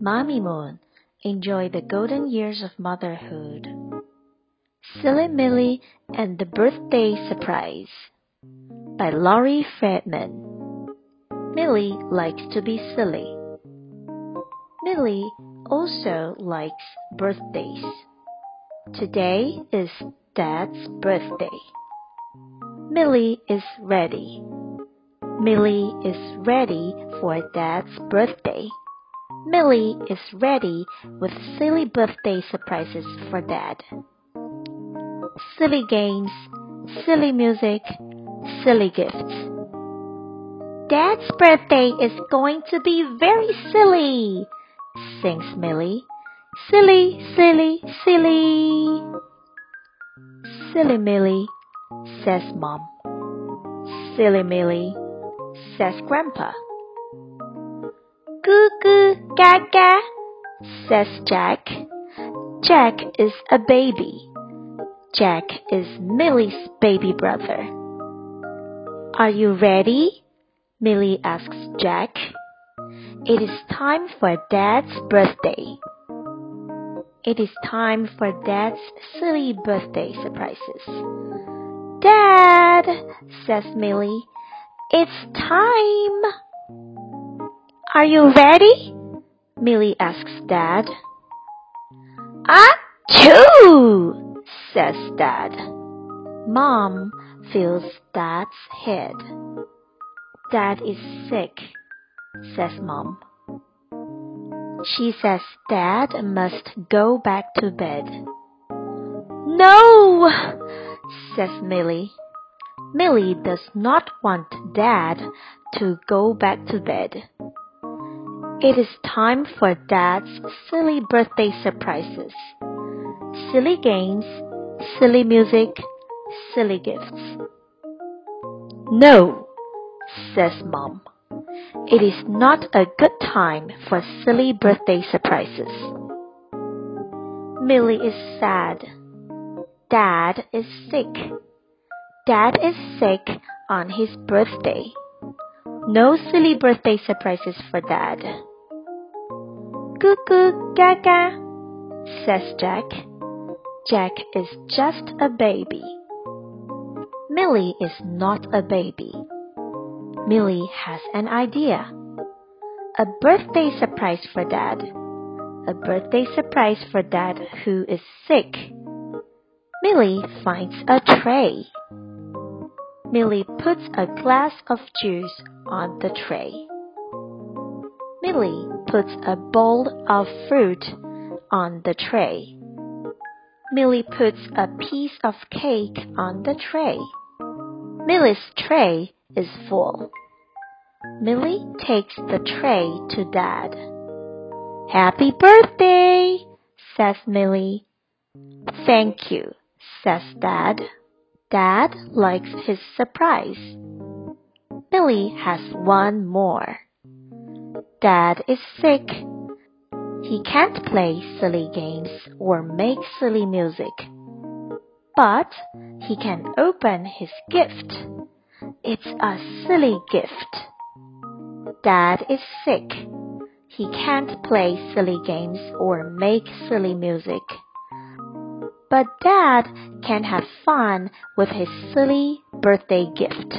Mommy Moon, enjoy the golden years of motherhood. Silly Milly and the Birthday Surprise by Laurie Friedman. Milly likes to be silly. Milly also likes birthdays. Today is Dad's birthday. Milly is ready. Milly is ready for Dad's birthday. Milly is ready with silly birthday surprises for Dad. Silly games, silly music, silly gifts. Dad's birthday is going to be very silly, sings Milly. Silly, silly, silly. Silly Milly, says Mom. Silly Milly, says Grandpa. Goo goo gaga, says Jack. Jack is a baby. Jack is Milly's baby brother. Are you ready? Milly asks Jack. It is time for Dad's birthday. It is time for Dad's silly birthday surprises. Dad, says Milly, it's time. Are you ready? Milly asks Dad. Achoo! says Dad. Mom feels Dad's head. Dad is sick, says Mom. She says Dad must go back to bed. No, says Milly. Milly does not want Dad to go back to bed. It is time for Dad's silly birthday surprises. Silly games, silly music, silly gifts. No, says Mom. It is not a good time for silly birthday surprises. Milly is sad. Dad is sick. Dad is sick on his birthday. No silly birthday surprises for Dad. Gaga, says Jack. Jack is just a baby. Milly is not a baby. Milly has an idea. A birthday surprise for Dad. A birthday surprise for Dad who is sick. Milly finds a tray. Milly puts a glass of juice on the tray. Milly puts a bowl of fruit on the tray. Milly puts a piece of cake on the tray. Milly's tray is full. Milly takes the tray to Dad. Happy birthday, says Milly. Thank you, says Dad. Dad likes his surprise. Milly has one more. Dad is sick. He can't play silly games or make silly music. But he can open his gift. It's a silly gift. Dad is sick. He can't play silly games or make silly music. But Dad can have fun with his silly birthday gift.